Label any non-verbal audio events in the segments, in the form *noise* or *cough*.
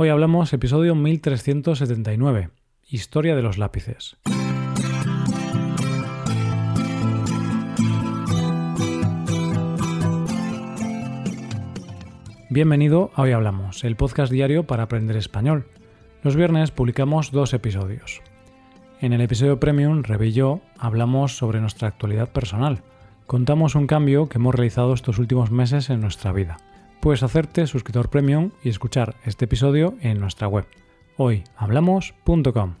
Hoy hablamos episodio 1379, Historia de los lápices. Bienvenido a Hoy Hablamos, el podcast diario para aprender español. Los viernes publicamos dos episodios. En el episodio Premium, Rebe y yo hablamos sobre nuestra actualidad personal. Contamos un cambio que hemos realizado estos últimos meses en nuestra vida. Puedes hacerte suscriptor Premium y escuchar este episodio en nuestra web, hoyhablamos.com.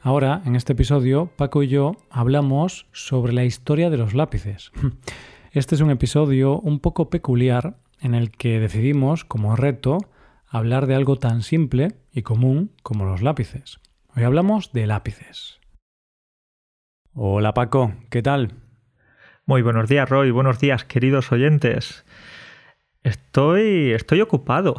Ahora, en este episodio, Paco y yo hablamos sobre la historia de los lápices. *laughs* Este es un episodio un poco peculiar en el que decidimos, como reto, hablar de algo tan simple y común como los lápices. Hoy hablamos de lápices. Hola Paco, ¿qué tal? Muy buenos días Roy, buenos días queridos oyentes. Estoy, estoy ocupado.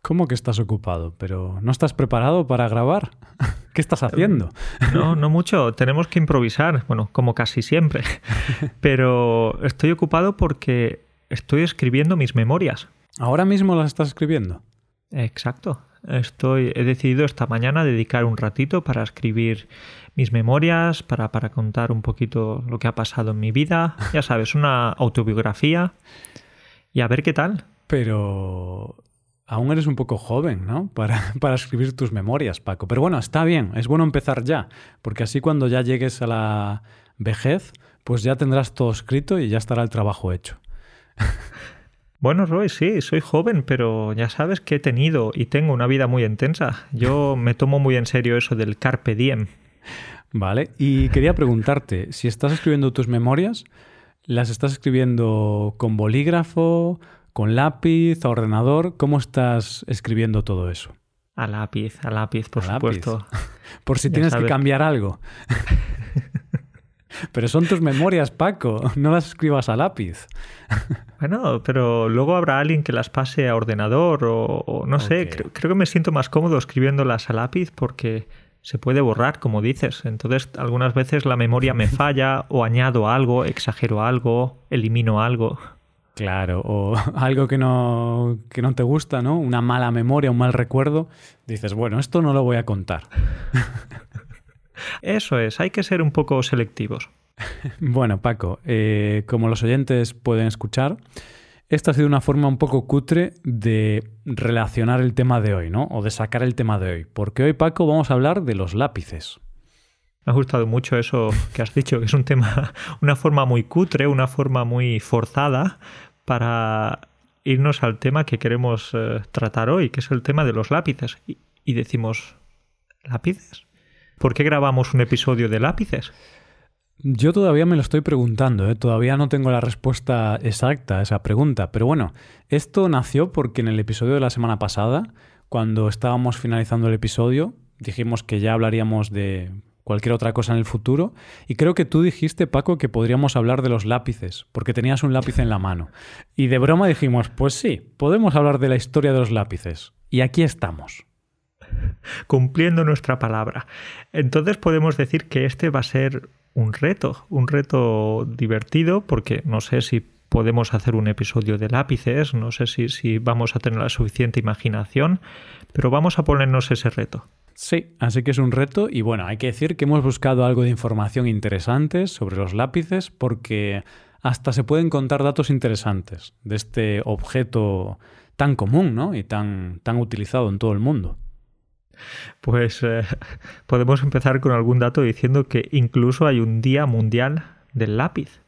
¿Cómo que estás ocupado? ¿Pero no estás preparado para grabar? *laughs* ¿Qué estás haciendo? No, no mucho. Tenemos que improvisar, bueno, como casi siempre. *laughs* Pero estoy ocupado porque estoy escribiendo mis memorias. ¿Ahora mismo las estás escribiendo? Exacto. Estoy, he decidido esta mañana dedicar un ratito para escribir mis memorias, para, para contar un poquito lo que ha pasado en mi vida. Ya sabes, una autobiografía. Y a ver qué tal. Pero aún eres un poco joven, ¿no? Para, *laughs* para, escribir tus memorias, Paco. Pero bueno, está bien, es bueno empezar ya, porque así cuando ya llegues a la vejez, pues ya tendrás todo escrito y ya estará el trabajo hecho. *laughs* Bueno, Roy, sí, soy joven, pero ya sabes que he tenido y tengo una vida muy intensa. Yo me tomo muy en serio eso del carpe diem. Vale, y quería preguntarte, si estás escribiendo tus memorias, ¿las estás escribiendo con bolígrafo, con lápiz, a ordenador? ¿Cómo estás escribiendo todo eso? A lápiz, a lápiz, por supuesto. *laughs* Por si tienes que cambiar algo. *laughs* Pero son tus memorias, Paco. No las escribas a lápiz. *laughs* Bueno, pero luego habrá alguien que las pase a ordenador o, no sé. Creo, creo, que me siento más cómodo escribiéndolas a lápiz porque se puede borrar, como dices. Entonces, algunas veces la memoria me *laughs* falla o añado algo, exagero algo, elimino algo. Claro, o *laughs* algo que no, que no te gusta, ¿no? Una mala memoria, un mal recuerdo. Dices, bueno, esto no lo voy a contar. *laughs* Eso es, hay que ser un poco selectivos. Bueno, Paco, eh, como los oyentes pueden escuchar, esta ha sido una forma un poco cutre de relacionar el tema de hoy, ¿no? O de sacar el tema de hoy. Porque hoy, Paco, vamos a hablar de los lápices. Me ha gustado mucho eso que has dicho, que es un tema, una forma muy cutre, una forma muy forzada para irnos al tema que queremos eh, tratar hoy, que es el tema de los lápices. Y, y decimos, ¿lápices? ¿Por qué grabamos un episodio de lápices? Yo todavía me lo estoy preguntando, ¿eh? todavía no tengo la respuesta exacta a esa pregunta, pero bueno, esto nació porque en el episodio de la semana pasada, cuando estábamos finalizando el episodio, dijimos que ya hablaríamos de cualquier otra cosa en el futuro, y creo que tú dijiste, Paco, que podríamos hablar de los lápices, porque tenías un lápiz en la mano. Y de broma dijimos, pues sí, podemos hablar de la historia de los lápices. Y aquí estamos cumpliendo nuestra palabra. Entonces podemos decir que este va a ser un reto, un reto divertido, porque no sé si podemos hacer un episodio de lápices, no sé si, si vamos a tener la suficiente imaginación, pero vamos a ponernos ese reto. Sí, así que es un reto y bueno, hay que decir que hemos buscado algo de información interesante sobre los lápices porque hasta se pueden contar datos interesantes de este objeto tan común ¿no? y tan, tan utilizado en todo el mundo. Pues eh, *laughs* podemos empezar con algún dato diciendo que incluso hay un Día Mundial del Lápiz,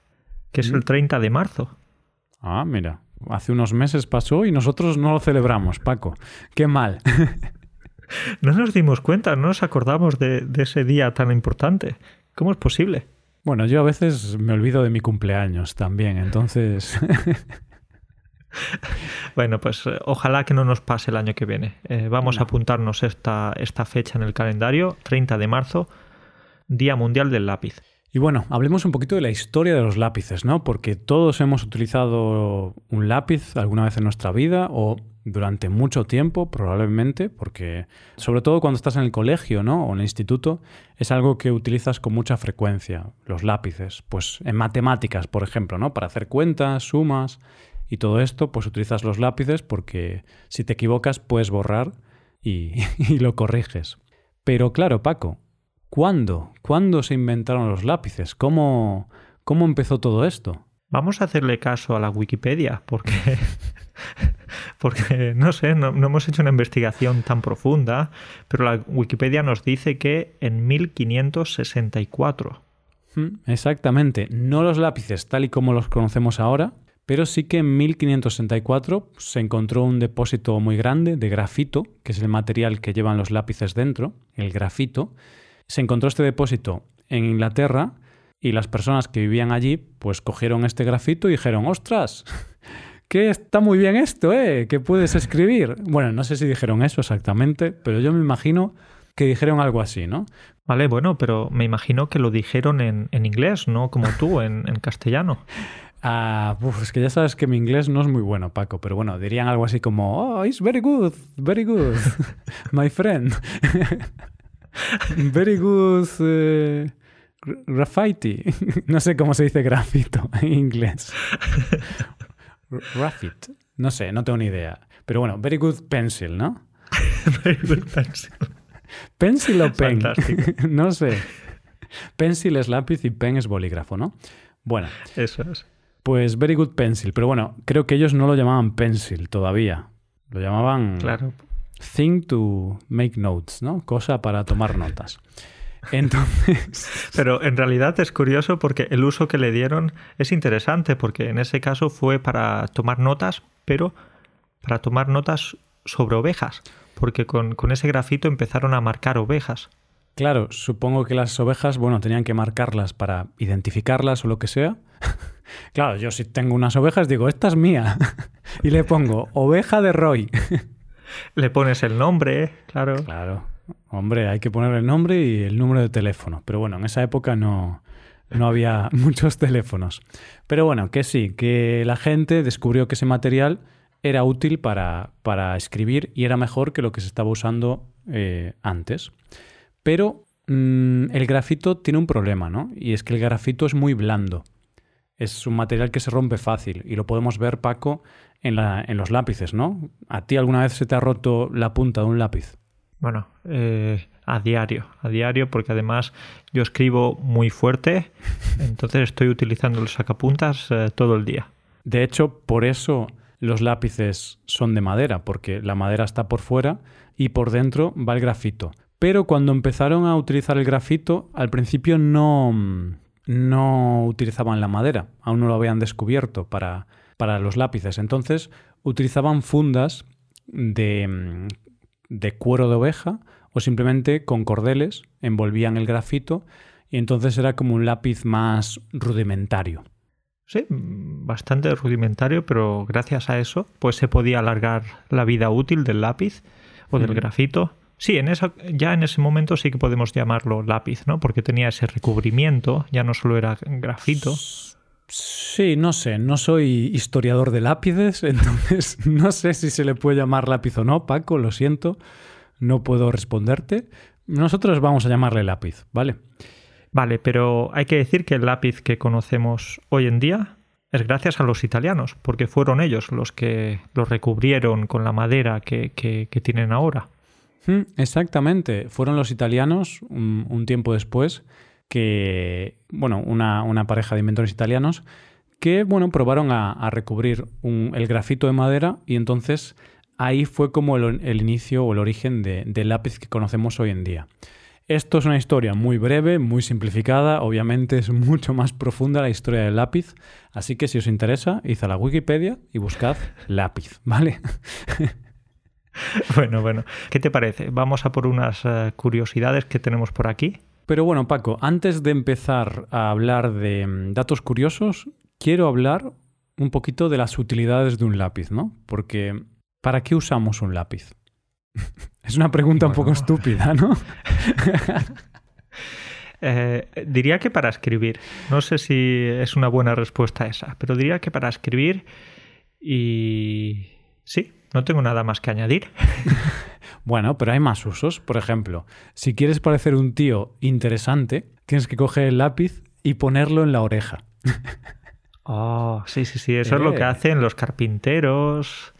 que es el 30 mm. de marzo. Ah, mira, hace unos meses pasó y nosotros no lo celebramos, Paco. Qué mal. *laughs* no nos dimos cuenta, no nos acordamos de, de ese día tan importante. ¿Cómo es posible? Bueno, yo a veces me olvido de mi cumpleaños también, entonces *laughs* *laughs* bueno, pues eh, ojalá que no nos pase el año que viene. Eh, vamos a apuntarnos esta, esta fecha en el calendario, 30 de marzo, Día Mundial del Lápiz. Y bueno, hablemos un poquito de la historia de los lápices, ¿no? Porque todos hemos utilizado un lápiz alguna vez en nuestra vida o durante mucho tiempo, probablemente, porque sobre todo cuando estás en el colegio, ¿no? O en el instituto, es algo que utilizas con mucha frecuencia, los lápices. Pues en matemáticas, por ejemplo, ¿no? Para hacer cuentas, sumas y todo esto, pues utilizas los lápices porque si te equivocas puedes borrar y, *laughs* y lo corriges. Pero claro, Paco, ¿cuándo? ¿Cuándo se inventaron los lápices? ¿Cómo, cómo empezó todo esto? Vamos a hacerle caso a la Wikipedia, porque, *laughs* porque no sé, no, no, hemos hecho una investigación tan profunda, pero la Wikipedia nos dice que en 1564. Mm, Exactamente, no los lápices tal y como los conocemos ahora, pero sí que en 1564 se encontró un depósito muy grande de grafito, que es el material que llevan los lápices dentro, el grafito. Se encontró este depósito en Inglaterra y las personas que vivían allí pues cogieron este grafito y dijeron, ostras, *laughs* que está muy bien esto, ¿eh? Que puedes escribir. Bueno, no sé si dijeron eso exactamente, pero yo me imagino que dijeron algo así, ¿no? Vale, bueno, pero me imagino que lo dijeron en, en inglés, no como tú, en, en castellano. *laughs* Ah, uf, es que ya sabes que mi inglés no es muy bueno, Paco, pero bueno, dirían algo así como, oh, it's very good, very good, *laughs* my friend. *laughs* very good uh, graffiti. *laughs* no sé cómo se dice grafito en inglés. Graffit. No sé, no tengo ni idea. Pero bueno, very good pencil, ¿no? very good pencil. Pencil o pen. No sé. Pencil es lápiz y pen es bolígrafo, ¿no? Bueno. Eso es. Pues Very Good Pencil. Pero bueno, creo que ellos no lo llamaban pencil todavía. Lo llamaban Claro. thing to make notes, ¿no? Cosa para tomar notas. Entonces, *laughs* Pero en realidad es curioso porque el uso que le dieron es interesante porque en ese caso fue para tomar notas, pero para tomar notas sobre ovejas. Porque con, con ese grafito empezaron a marcar ovejas. claro, supongo que las ovejas, bueno, tenían que marcarlas para identificarlas o lo que sea. *laughs* claro, yo si tengo unas ovejas digo, esta es mía. *laughs* y le pongo oveja de Roy. *laughs* Le pones el nombre, claro. Claro. Hombre, hay que poner el nombre y el número de teléfono. Pero bueno, en esa época no, no había *laughs* muchos teléfonos. Pero bueno, que sí, que la gente descubrió que ese material era útil para, para escribir y era mejor que lo que se estaba usando eh, antes. Pero mmm, el grafito tiene un problema, ¿no? Y es que el grafito es muy blando. Es un material que se rompe fácil y lo podemos ver, Paco, en, la, en los lápices, ¿no? ¿A ti alguna vez se te ha roto la punta de un lápiz? Bueno, eh, a diario, a diario, porque además yo escribo muy fuerte, *laughs* entonces estoy utilizando los sacapuntas eh, todo el día. De hecho, por eso los lápices son de madera, porque la madera está por fuera y por dentro va el grafito. Pero cuando empezaron a utilizar el grafito, al principio no, no utilizaban la madera, aún no lo habían descubierto para, para los lápices. Entonces utilizaban fundas de, de cuero de oveja o simplemente con cordeles envolvían el grafito y entonces era como un lápiz más rudimentario. Sí, bastante rudimentario, pero gracias a eso pues se podía alargar la vida útil del lápiz o del Mm. grafito. Sí, en eso, ya en ese momento sí que podemos llamarlo lápiz, ¿no? Porque tenía ese recubrimiento, ya no solo era grafito. Sí, no sé, no soy historiador de lápices, *laughs* entonces no sé si se le puede llamar lápiz o no, Paco, lo siento, no puedo responderte. Nosotros vamos a llamarle lápiz, ¿vale? Vale, pero hay que decir que el lápiz que conocemos hoy en día es gracias a los italianos, porque fueron ellos los que lo recubrieron con la madera que, que- que tienen ahora. Mm, Exactamente, fueron los italianos un, un tiempo después que, bueno, una, pareja de inventores italianos que, bueno, probaron a, recubrir un- el grafito de madera y entonces ahí fue como el, el inicio o el origen de- del lápiz que conocemos hoy en día. Esto es una historia muy breve, muy simplificada, obviamente es *laughs* mucho más profunda la historia del lápiz, así que si os interesa, id a la Wikipedia y buscad lápiz, *laughs* ¿vale? *laughs* *laughs* Bueno, bueno, ¿qué te parece? Vamos a por unas eh, curiosidades que tenemos por aquí. Pero bueno, Paco, antes de empezar a hablar de mm, datos curiosos, quiero hablar un poquito de las utilidades de un lápiz, ¿no? Porque, ¿para qué usamos un lápiz? *laughs* es una pregunta un poco estúpida, ¿no? *laughs* Eh, diría que para escribir. No sé si es una buena respuesta esa, pero diría que para escribir y... Sí, no tengo nada más que añadir. *laughs* Bueno, pero hay más usos. Por ejemplo, si quieres parecer un tío interesante, tienes que coger el lápiz y ponerlo en la oreja. *laughs* Oh, sí, sí, sí, eso es lo Eh. que hacen los carpinteros,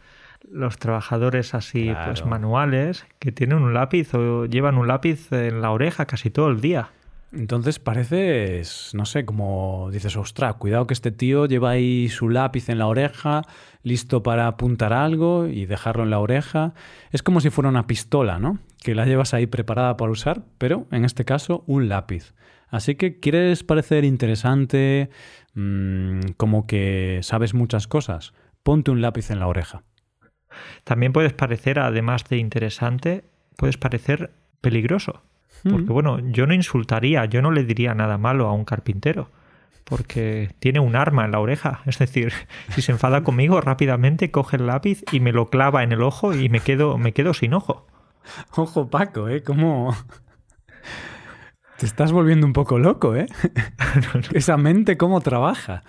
los trabajadores así pues manuales que tienen un lápiz o llevan un lápiz en la oreja casi todo el día. Entonces pareces, no sé, como dices, ostras, cuidado que este tío lleva ahí su lápiz en la oreja, listo para apuntar algo y dejarlo en la oreja. Es como si fuera una pistola, ¿no? Que la llevas ahí preparada para usar, pero en este caso un lápiz. Así que quieres parecer interesante, mm, como que sabes muchas cosas, ponte un lápiz en la oreja. También puedes parecer, además de interesante, puedes parecer peligroso. Porque bueno, yo no insultaría, yo no le diría nada malo a un carpintero, porque tiene un arma en la oreja. *laughs* Es decir, si se enfada conmigo, rápidamente coge el lápiz y me lo clava en el ojo y me quedo, me quedo sin ojo. *laughs* Ojo, Paco, ¿eh? ¿Cómo...? Te estás volviendo un poco loco, ¿eh? *laughs* Esa mente, ¿cómo trabaja?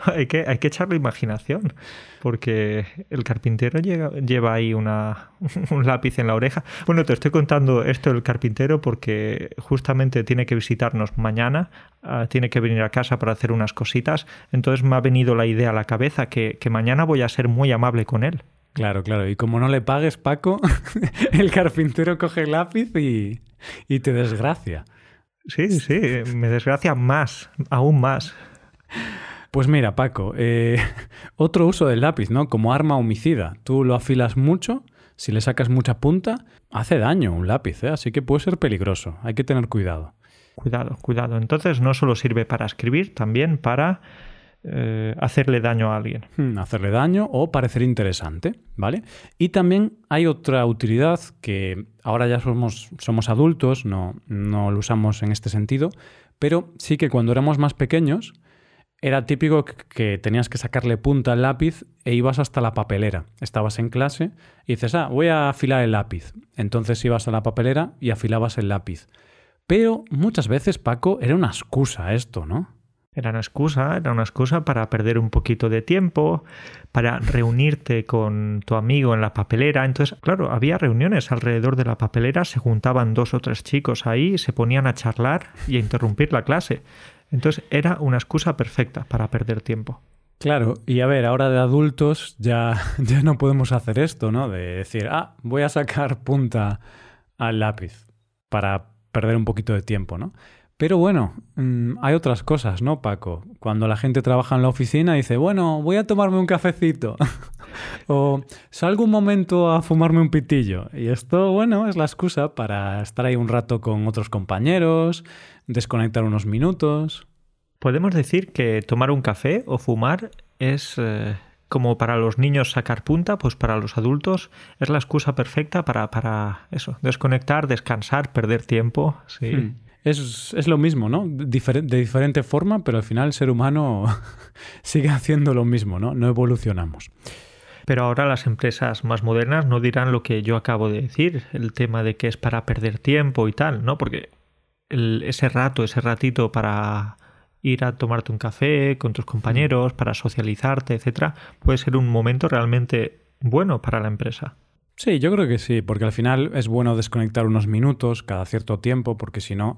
*laughs* hay, que, hay que echarle imaginación, porque el carpintero lleva ahí una, *laughs* un lápiz en la oreja. Bueno, te estoy contando esto del carpintero porque justamente tiene que visitarnos mañana, ah, tiene que venir a casa para hacer unas cositas, entonces me ha venido la idea a la cabeza que, que mañana voy a ser muy amable con él. Claro, claro. Y como no le pagues, Paco, *laughs* el carpintero coge el lápiz y, y te desgracia. Sí, sí, me desgracia más, aún más. Pues mira, Paco, eh, *laughs* otro uso del lápiz, ¿no? Como arma homicida. Tú lo afilas mucho, si le sacas mucha punta, hace daño un lápiz, ¿eh? así que puede ser peligroso. Hay que tener cuidado. Cuidado, cuidado. Entonces no solo sirve para escribir, también para eh, hacerle daño a alguien. Hmm, hacerle daño o parecer interesante, ¿vale? Y también hay otra utilidad que ahora ya somos, somos adultos, no, no lo usamos en este sentido, pero sí que cuando éramos más pequeños era típico que tenías que sacarle punta al lápiz e ibas hasta la papelera. Estabas en clase y dices, ah, voy a afilar el lápiz. Entonces ibas a la papelera y afilabas el lápiz. Pero muchas veces, Paco, era una excusa esto, ¿no? Era una excusa, era una excusa para perder un poquito de tiempo, para reunirte con tu amigo en la papelera. Entonces, claro, había reuniones alrededor de la papelera, se juntaban dos o tres chicos ahí, se ponían a charlar y a interrumpir la clase. Entonces era una excusa perfecta para perder tiempo. Claro, y a ver, ahora de adultos ya, *laughs* ya no podemos hacer esto, ¿no? De decir, ah, voy a sacar punta al lápiz para perder un poquito de tiempo, ¿no? Pero bueno, mm, hay otras cosas, ¿no, Paco? Cuando la gente trabaja en la oficina dice, bueno, voy a tomarme un cafecito. *laughs* o salgo un momento a fumarme un pitillo. Y esto, bueno, es la excusa para estar ahí un rato con otros compañeros, desconectar unos minutos. Podemos decir que tomar un café o fumar es eh, como para los niños sacar punta, pues para los adultos es la excusa perfecta para, para eso, desconectar, descansar, perder tiempo. Sí. Hmm. Es, es, lo mismo, ¿no? de diferente forma, pero al final el ser humano *laughs* sigue haciendo lo mismo, ¿no? No evolucionamos. Pero ahora las empresas más modernas no dirán lo que yo acabo de decir, el tema de que es para perder tiempo y tal, ¿no? Porque ese rato, ese ratito para ir a tomarte un café con tus compañeros, para socializarte, etcétera, puede ser un momento realmente bueno para la empresa. Sí, yo creo que sí, porque al final es bueno desconectar unos minutos cada cierto tiempo, porque si no,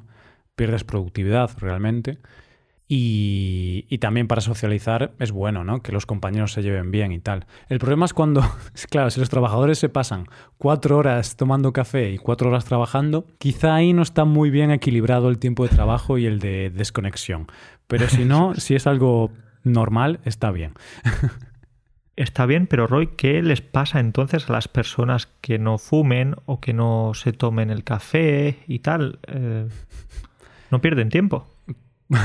pierdes productividad realmente. Y, también para socializar es bueno, ¿no? Que los compañeros se lleven bien y tal. El problema es cuando, *laughs* claro, si los trabajadores se pasan cuatro horas tomando café y cuatro horas trabajando, quizá ahí no está muy bien equilibrado el tiempo de trabajo y el de desconexión. Pero si no, *laughs* si es algo normal, está bien. *laughs* Está bien, pero Roy, ¿qué les pasa entonces a las personas que no fumen o que no se tomen el café y tal? Eh, no pierden tiempo. *laughs*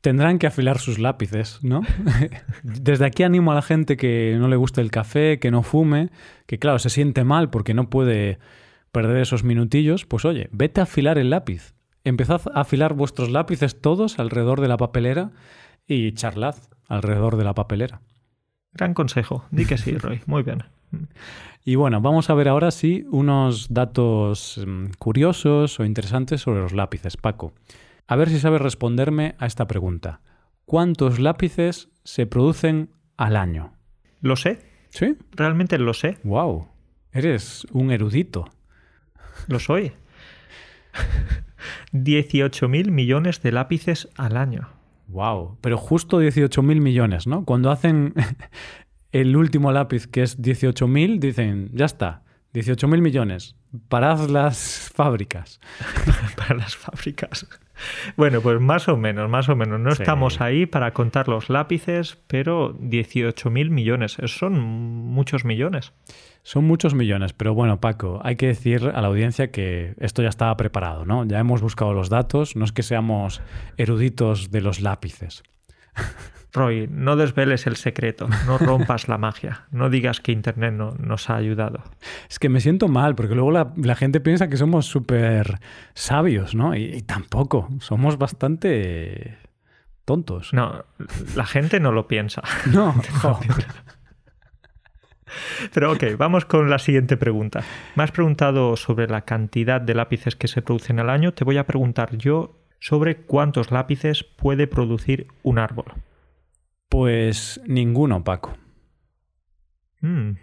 Tendrán que afilar sus lápices, ¿no? *laughs* Desde aquí animo a la gente que no le guste el café, que no fume, que claro, se siente mal porque no puede perder esos minutillos, pues oye, vete a afilar el lápiz. Empezad a afilar vuestros lápices todos alrededor de la papelera y charlad alrededor de la papelera. Gran consejo. Di que sí, Roy. Muy bien. Y bueno, vamos a ver ahora sí unos datos mm, curiosos o interesantes sobre los lápices, Paco. A ver si sabes responderme a esta pregunta. ¿Cuántos lápices se producen al año? Lo sé. ¿Sí? Realmente lo sé. Wow. Eres un erudito. Lo soy. *laughs* 18.000 millones de lápices al año. Wow, pero justo 18.000 millones, ¿no? Cuando hacen *laughs* el último lápiz, que es 18.000, dicen, ya está, 18.000 millones, parad las fábricas. *laughs* para las fábricas. *laughs* Bueno, pues más o menos, más o menos. No estamos ahí para contar los lápices, pero 18.000 millones, son muchos millones. Son muchos millones, pero bueno, Paco, hay que decir a la audiencia que esto ya estaba preparado, ¿no? Ya hemos buscado los datos, no es que seamos eruditos de los lápices. *laughs* Roy, no desveles el secreto, no rompas la magia, no digas que Internet no, nos ha ayudado. Es que me siento mal, porque luego la, gente piensa que somos súper sabios, ¿no? Y, tampoco, somos bastante tontos. No, la gente no lo piensa. *laughs* No, Pero ok, vamos con la siguiente pregunta. Me has preguntado sobre la cantidad de lápices que se producen al año, te voy a preguntar yo sobre cuántos lápices puede producir un árbol. Pues ninguno, Paco. Mm.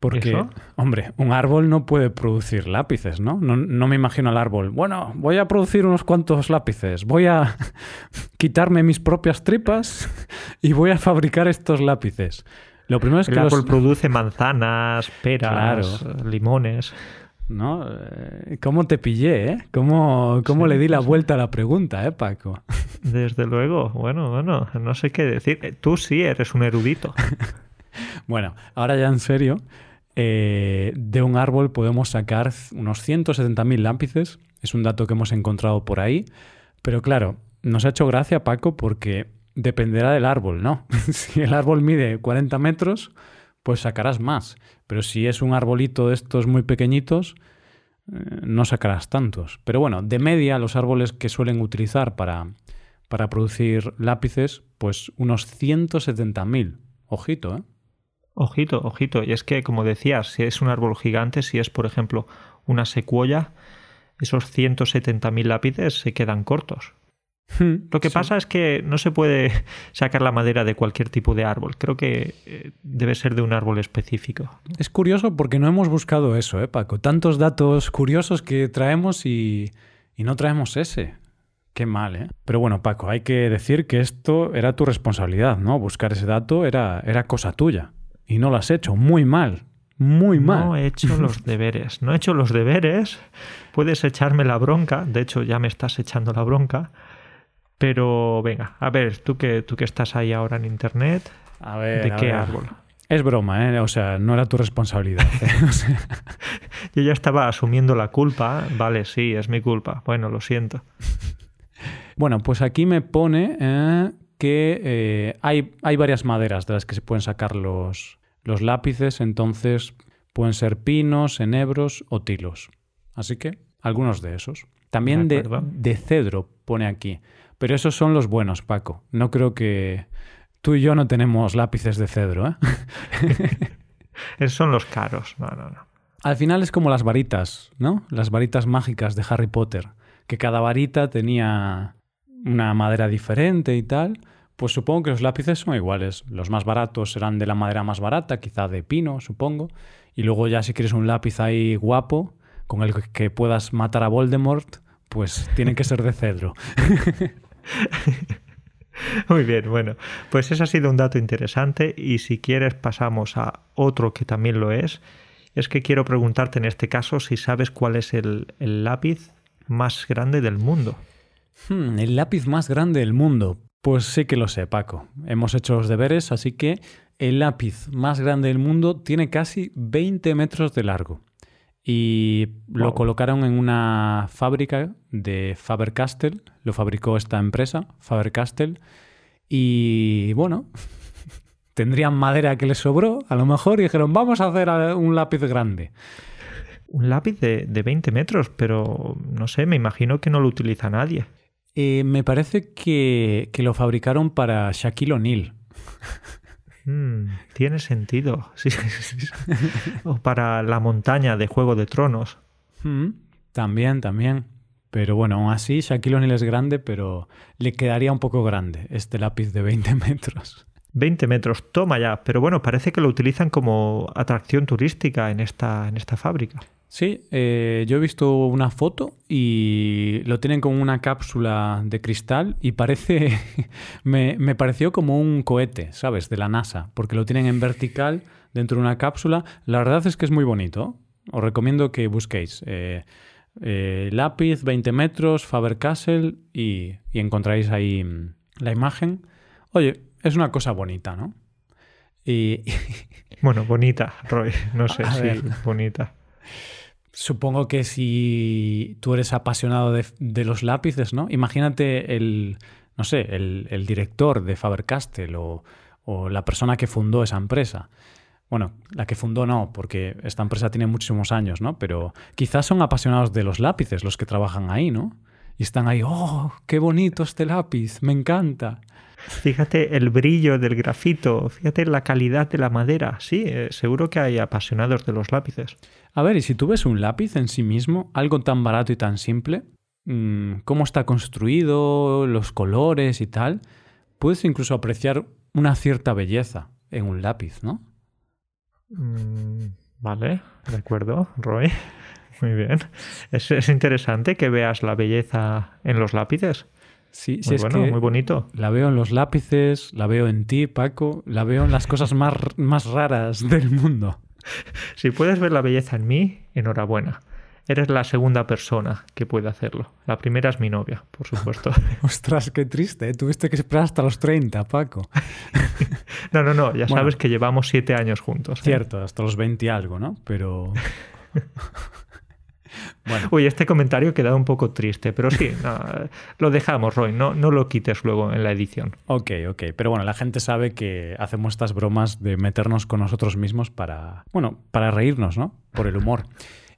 Porque, hombre, un árbol no puede producir lápices, ¿no? ¿no? ¿no? me imagino al árbol. Bueno, voy a producir unos cuantos lápices. Voy a *laughs* quitarme mis propias tripas y voy a fabricar estos lápices. Lo primero es que el árbol produce manzanas, peras, limones. ¿No? Eh, ¿Cómo te pillé, eh? ¿Cómo, cómo le di la vuelta a la pregunta, eh, Paco? Desde luego, bueno, bueno, no sé qué decir. Tú sí eres un erudito. *laughs* bueno, ahora ya en serio, eh, de un árbol podemos sacar unos 170.000 lápices, es un dato que hemos encontrado por ahí, pero claro, nos ha hecho gracia, Paco, porque dependerá del árbol, ¿no? *laughs* si el árbol mide 40 metros, pues sacarás más. Pero si es un arbolito de estos muy pequeñitos, eh, no sacarás tantos. Pero bueno, de media los árboles que suelen utilizar para, para producir lápices, pues unos 170.000. Ojito, ¿eh? Ojito, ojito. Y es que, como decías, si es un árbol gigante, si es, por ejemplo, una secuoya, esos 170.000 lápices se quedan cortos. Hmm, Lo que pasa es que no se puede *laughs* sacar la madera de cualquier tipo de árbol. Creo que eh, debe ser de un árbol específico. Es curioso porque no hemos buscado eso, ¿eh, Paco? Tantos datos curiosos que traemos y, y no traemos ese. Qué mal, ¿eh? Pero bueno, Paco, hay que decir que esto era tu responsabilidad, ¿no? Buscar ese dato era, era cosa tuya. Y no lo has hecho. Muy mal. Muy mal. No he hecho *laughs* los deberes. No he hecho los deberes. Puedes echarme la bronca. De hecho, ya me estás echando la bronca. Pero venga, a ver, tú que, tú que estás ahí ahora en internet, a ver, ¿de qué árbol? Es broma, ¿eh? O sea, no era tu responsabilidad. ¿eh? *laughs* Yo ya estaba asumiendo la culpa. Vale, sí, es mi culpa. Bueno, lo siento. Bueno, pues aquí me pone eh, que eh, hay, hay, varias maderas de las que se pueden sacar los, los lápices, entonces pueden ser pinos, enebros o tilos. Así que algunos de esos. También de, de cedro pone aquí. Pero esos son los buenos, Paco. No creo que tú y yo no tenemos lápices de cedro, ¿eh? *laughs* esos son los caros. No, no, no. Al final es como las varitas, ¿no? Las varitas mágicas de Harry Potter, que cada varita tenía una madera diferente y tal. Pues supongo que los lápices son iguales. Los más baratos serán de la madera más barata, quizá de pino, supongo. Y luego ya si quieres un lápiz ahí guapo, con el que puedas matar a Voldemort, pues tiene que ser de cedro. *laughs* *laughs* Muy bien, bueno, pues ese ha sido un dato interesante y si quieres pasamos a otro que también lo es. Es que quiero preguntarte en este caso si sabes cuál es el, lápiz más grande del mundo. Hmm, el lápiz más grande del mundo. Pues sí que lo sé, Paco. Hemos hecho los deberes, así que el lápiz más grande del mundo tiene casi 20 metros de largo y lo colocaron en una fábrica de Faber-Castell, lo fabricó esta empresa, Faber-Castell, y bueno, *laughs* tendrían madera que les sobró, a lo mejor, y dijeron, vamos a hacer un lápiz grande. Un lápiz de, de 20 metros, pero no sé, me imagino que no lo utiliza nadie. Eh, me parece que, que, lo fabricaron para Shaquille O'Neal. *laughs* Mm, tiene sentido. *laughs* Sí, o para la montaña de Juego de Tronos. Mm, también, también. Pero bueno, aún así, Shaquille O'Neal es grande, pero le quedaría un poco grande este lápiz de 20 *laughs* metros. 20 metros, toma ya. Pero bueno, parece que lo utilizan como atracción turística en esta, en esta fábrica. Sí, eh, yo he visto una foto y lo tienen con una cápsula de cristal y parece, *laughs* me, me, pareció como un cohete, ¿sabes? De la NASA, porque lo tienen en vertical dentro de una cápsula. La verdad es que es muy bonito. Os recomiendo que busquéis eh, eh, lápiz 20 metros, Faber-Castell y, y encontráis ahí mm, la imagen. Oye, es una cosa bonita, ¿no? Y... *laughs* Bueno, bonita, Roy. No sé si bonita. Supongo que si tú eres apasionado de, los lápices, ¿no? Imagínate el, no sé, el, director de Faber-Castell o, o, la persona que fundó esa empresa. Bueno, la que fundó no, porque esta empresa tiene muchísimos años, ¿no? Pero quizás son apasionados de los lápices los que trabajan ahí, ¿no? Y están ahí, oh, qué bonito este lápiz, me encanta. Fíjate el brillo del grafito, fíjate la calidad de la madera. Sí, eh, seguro que hay apasionados de los lápices. A ver, y si tú ves un lápiz en sí mismo, algo tan barato y tan simple, mm, cómo está construido, los colores y tal, puedes incluso apreciar una cierta belleza en un lápiz, ¿no? Mm, vale, de acuerdo, Roy. *laughs* Muy bien. es interesante que veas la belleza en los lápices. Sí, sí, es que muy bonito. La veo en los lápices, la veo en ti, Paco, la veo en las cosas más, más raras del mundo. Si puedes ver la belleza en mí, enhorabuena. Eres la segunda persona que puede hacerlo. La primera es mi novia, por supuesto. *laughs* Ostras, qué triste. ¿eh? Tuviste que esperar hasta los 30, Paco. *laughs* no, no, no. Ya sabes que llevamos siete años juntos. ¿eh? Cierto, hasta los 20 y algo, ¿no? Pero... *laughs* Bueno. Uy, este comentario queda un poco triste, pero sí, *laughs* lo dejamos, Roy, no, no lo quites luego en la edición. Ok, ok, pero bueno, la gente sabe que hacemos estas bromas de meternos con nosotros mismos para, bueno, para reírnos, ¿no? Por el humor. *laughs*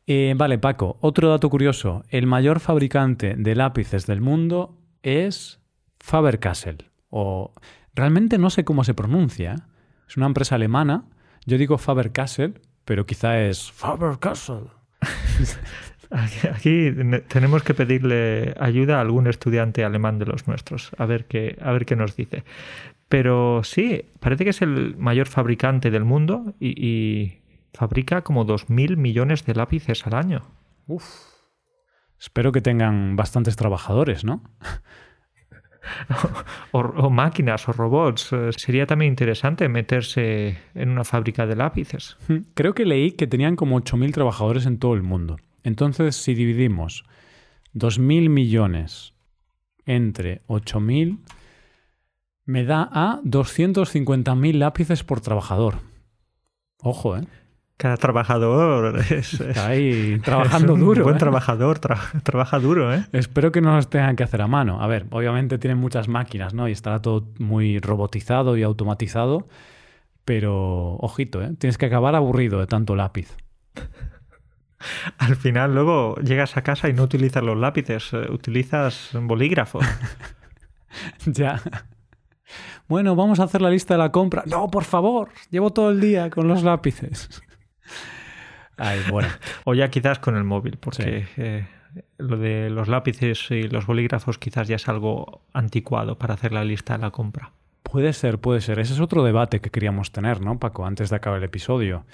Eh, vale, Paco, otro dato curioso. El mayor fabricante de lápices del mundo es Faber-Castell. O realmente no sé cómo se pronuncia. ¿eh? Es una empresa alemana. Yo digo Faber-Castell, pero quizá es Faber-Castell. *laughs* Aquí tenemos que pedirle ayuda a algún estudiante alemán de los nuestros, a ver qué, a ver qué nos dice. Pero sí, parece que es el mayor fabricante del mundo y, fabrica como 2.000 millones de lápices al año. Uf. Espero que tengan bastantes trabajadores, ¿no? *laughs* o, máquinas o robots. Eh, sería también interesante meterse en una fábrica de lápices. Creo que leí que tenían como 8.000 trabajadores en todo el mundo. Entonces, si dividimos 2.000 millones entre 8.000, me da a 250.000 lápices por trabajador. Ojo, ¿eh? Cada trabajador *laughs* es, ahí trabajando duro. Buen ¿eh? trabajador, trabaja duro, ¿eh? Espero que no los tengan que hacer a mano. A ver, obviamente tienen muchas máquinas, ¿no? Y estará todo muy robotizado y automatizado. Pero, ojito, ¿eh? Tienes que acabar aburrido de tanto lápiz. *laughs* Al final, luego llegas a casa y no utilizas los lápices, eh, utilizas bolígrafo. *laughs* ya. Bueno, vamos a hacer la lista de la compra. No, por favor, llevo todo el día con los lápices *laughs* bueno. O ya quizás con el móvil, porque eh, lo de los lápices y los bolígrafos quizás ya es algo anticuado para hacer la lista de la compra. Puede ser, puede ser. Ese es otro debate que queríamos tener, ¿no, Paco? Antes de acabar el episodio.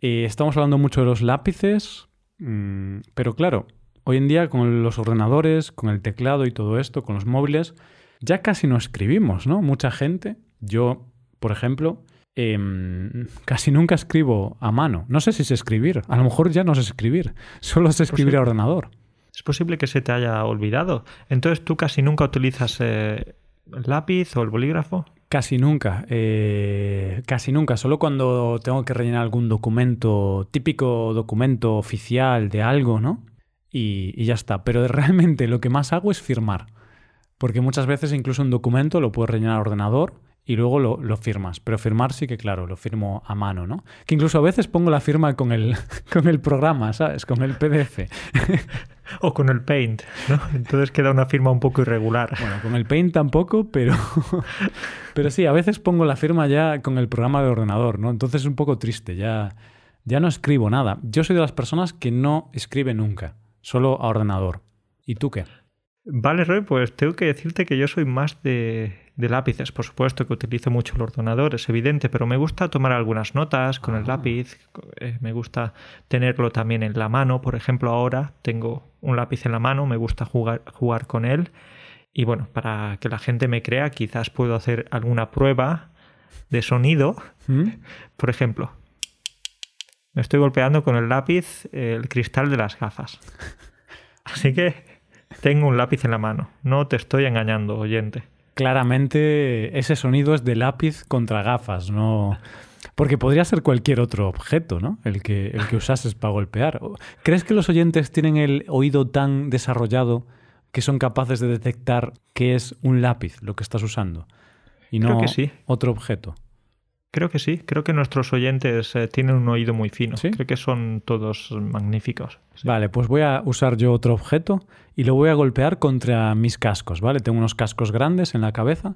Eh, estamos hablando mucho de los lápices, mm, pero claro, hoy en día con los ordenadores, con el teclado y todo esto, con los móviles, ya casi no escribimos, ¿no? Mucha gente, yo, por ejemplo, Em, *laughs* casi nunca escribo a mano. No sé si sé escribir. A lo mejor ya no sé escribir. *laughs* Solo sé escribir a ordenador. Es posible que se te haya olvidado. Entonces tú casi nunca utilizas eh, el lápiz o el bolígrafo. Casi nunca, eh, casi nunca, solo cuando tengo que rellenar algún documento, típico documento oficial de algo, ¿no? Y, ya está. Pero *laughs* realmente lo que más hago es firmar. Porque muchas veces incluso un documento lo puedo rellenar a ordenador y luego lo, firmas. Pero firmar sí que, claro, lo firmo a mano, ¿no? Que incluso a veces pongo la firma con el, *laughs* con el programa, ¿sabes? Con el PDF. *laughs* o con el Paint, ¿no? Entonces queda una firma un poco irregular. Bueno, con el Paint tampoco, pero, *laughs* pero sí, a veces pongo la firma ya con el programa de ordenador, ¿no? Entonces es un poco triste, ya, ya no escribo nada. Yo soy de las personas que no escribe nunca, solo a ordenador. ¿Y tú qué? Vale, Roy, pues tengo que decirte que yo soy más de de lápices. Por supuesto que utilizo mucho el ordenador, es evidente, pero me gusta tomar algunas notas con el ah. lápiz, eh, me gusta tenerlo también en la mano. Por ejemplo, ahora tengo un lápiz en la mano, me gusta jugar, jugar con él. Y bueno, para que la gente me crea, quizás puedo hacer alguna prueba de sonido. ¿Mm? *laughs* Por ejemplo, me estoy golpeando con el lápiz el cristal de las gafas. *laughs* Así que tengo un lápiz en la mano. No te estoy engañando, oyente. Claramente ese sonido es de lápiz contra gafas, no... Porque podría ser cualquier otro objeto, ¿no? El que, el que usases para golpear. ¿Crees que los oyentes tienen el oído tan desarrollado que son capaces de detectar que es un lápiz lo que estás usando y no otro objeto? Creo que sí, creo que nuestros oyentes eh, tienen un oído muy fino. Creo que son todos magníficos. Vale, pues voy a usar yo otro objeto y lo voy a golpear contra mis cascos, ¿vale? Tengo unos cascos grandes en la cabeza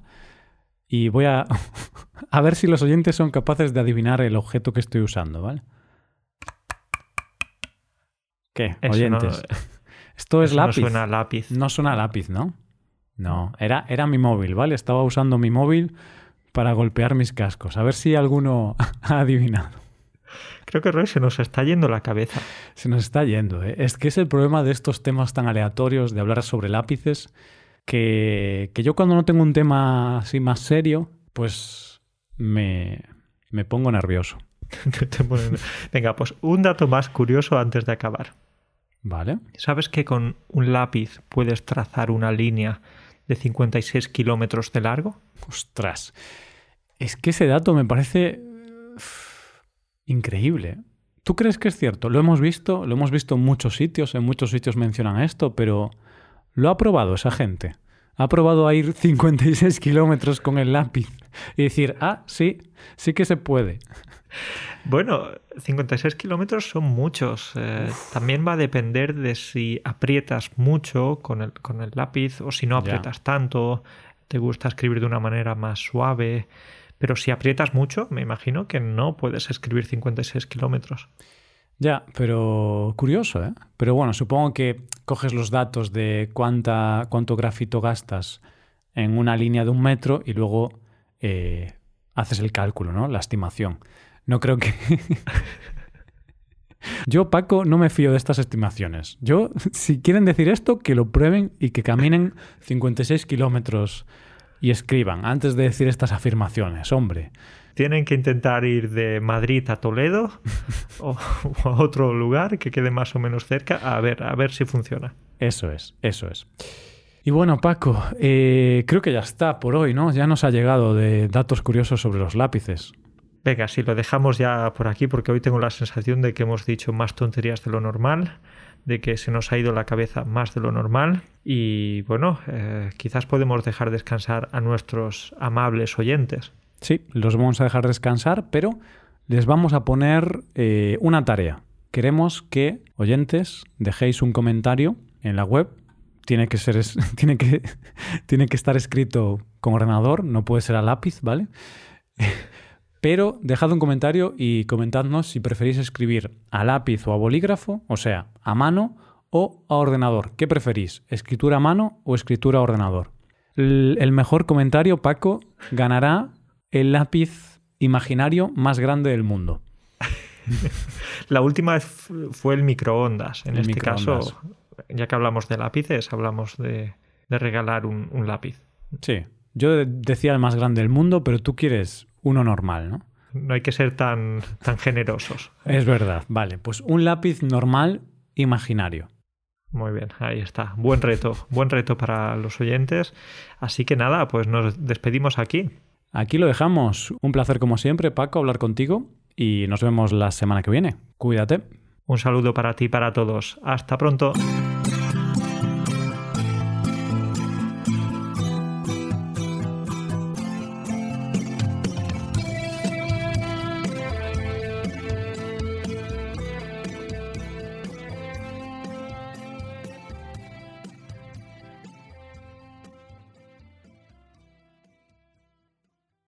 y voy a, *laughs* a ver si los oyentes son capaces de adivinar el objeto que estoy usando, ¿vale? ¿Qué? oyentes. *laughs* Esto es lápiz. No suena lápiz. No suena lápiz, ¿no? No, era, era mi móvil, ¿vale? Estaba usando mi móvil para golpear mis cascos. A ver si alguno *laughs* ha adivinado. Creo que Roy se nos está yendo la cabeza. Se nos está yendo. ¿eh? Es que es el problema de estos temas tan aleatorios, de hablar sobre lápices, que, que yo cuando no tengo un tema así más serio, pues me, me pongo nervioso. *laughs* Venga, pues un dato más curioso antes de acabar. Vale. ¿Sabes que con un lápiz puedes trazar una línea de 56 kilómetros de largo? Ostras. Es que ese dato me parece increíble. ¿Tú crees que es cierto? Lo hemos visto, lo hemos visto en muchos sitios, en muchos sitios mencionan esto, pero ¿lo ha probado esa gente? ¿Ha probado a ir 56 kilómetros con el lápiz y decir, ah, sí, sí que se puede? *laughs* Bueno, 56 kilómetros son muchos. Eh, también va a depender de si aprietas mucho con el, con el lápiz o si no aprietas tanto te gusta escribir de una manera más suave, pero si aprietas mucho, me imagino que no puedes escribir 56 kilómetros. Ya, pero curioso, ¿eh? Pero bueno, supongo que coges los datos de cuánta, cuánto grafito gastas en una línea de un metro y luego eh, haces el cálculo, ¿no? La estimación. No creo que... *laughs* Yo, Paco, no me fío de estas estimaciones. Yo, *laughs* si quieren decir esto, que lo prueben y que caminen 56 kilómetros y escriban antes de decir estas afirmaciones, hombre. Tienen que intentar ir de Madrid a Toledo *laughs* o, a otro lugar que quede más o menos cerca a ver, a ver si funciona. Eso es, eso es. Y bueno, Paco, eh, creo que ya está por hoy, ¿no? Ya nos ha llegado de datos curiosos sobre los lápices. Venga, si lo dejamos ya por aquí porque hoy tengo la sensación de que hemos dicho más tonterías de lo normal, de que se nos ha ido la cabeza más de lo normal y bueno, eh, quizás podemos dejar descansar a nuestros amables oyentes. Sí, los vamos a dejar descansar, pero les vamos a poner eh, una tarea. Queremos que oyentes dejéis un comentario en la web. Tiene que ser *laughs* tiene que, *laughs* tiene que estar escrito con ordenador, no puede ser a lápiz, ¿vale? *laughs* Pero dejad un comentario y comentadnos si preferís escribir a lápiz o a bolígrafo, o sea, a mano o a ordenador. ¿Qué preferís? ¿Escritura a mano o escritura a ordenador? El mejor comentario, Paco, ganará el lápiz imaginario más grande del mundo. *laughs* La última fue el microondas. En este caso, ya que hablamos de lápices, hablamos de, regalar un, un, lápiz. Sí, yo decía el más grande del mundo, pero tú quieres uno normal, ¿no? No hay que ser tan, tan generosos. Es verdad, vale. Pues un lápiz normal imaginario. Muy bien, ahí está. Buen reto, buen reto para los oyentes. Así que nada, pues nos despedimos aquí. Aquí lo dejamos. Un placer como siempre, Paco, hablar contigo y nos vemos la semana que viene. Cuídate. Un saludo para ti y para todos. Hasta pronto.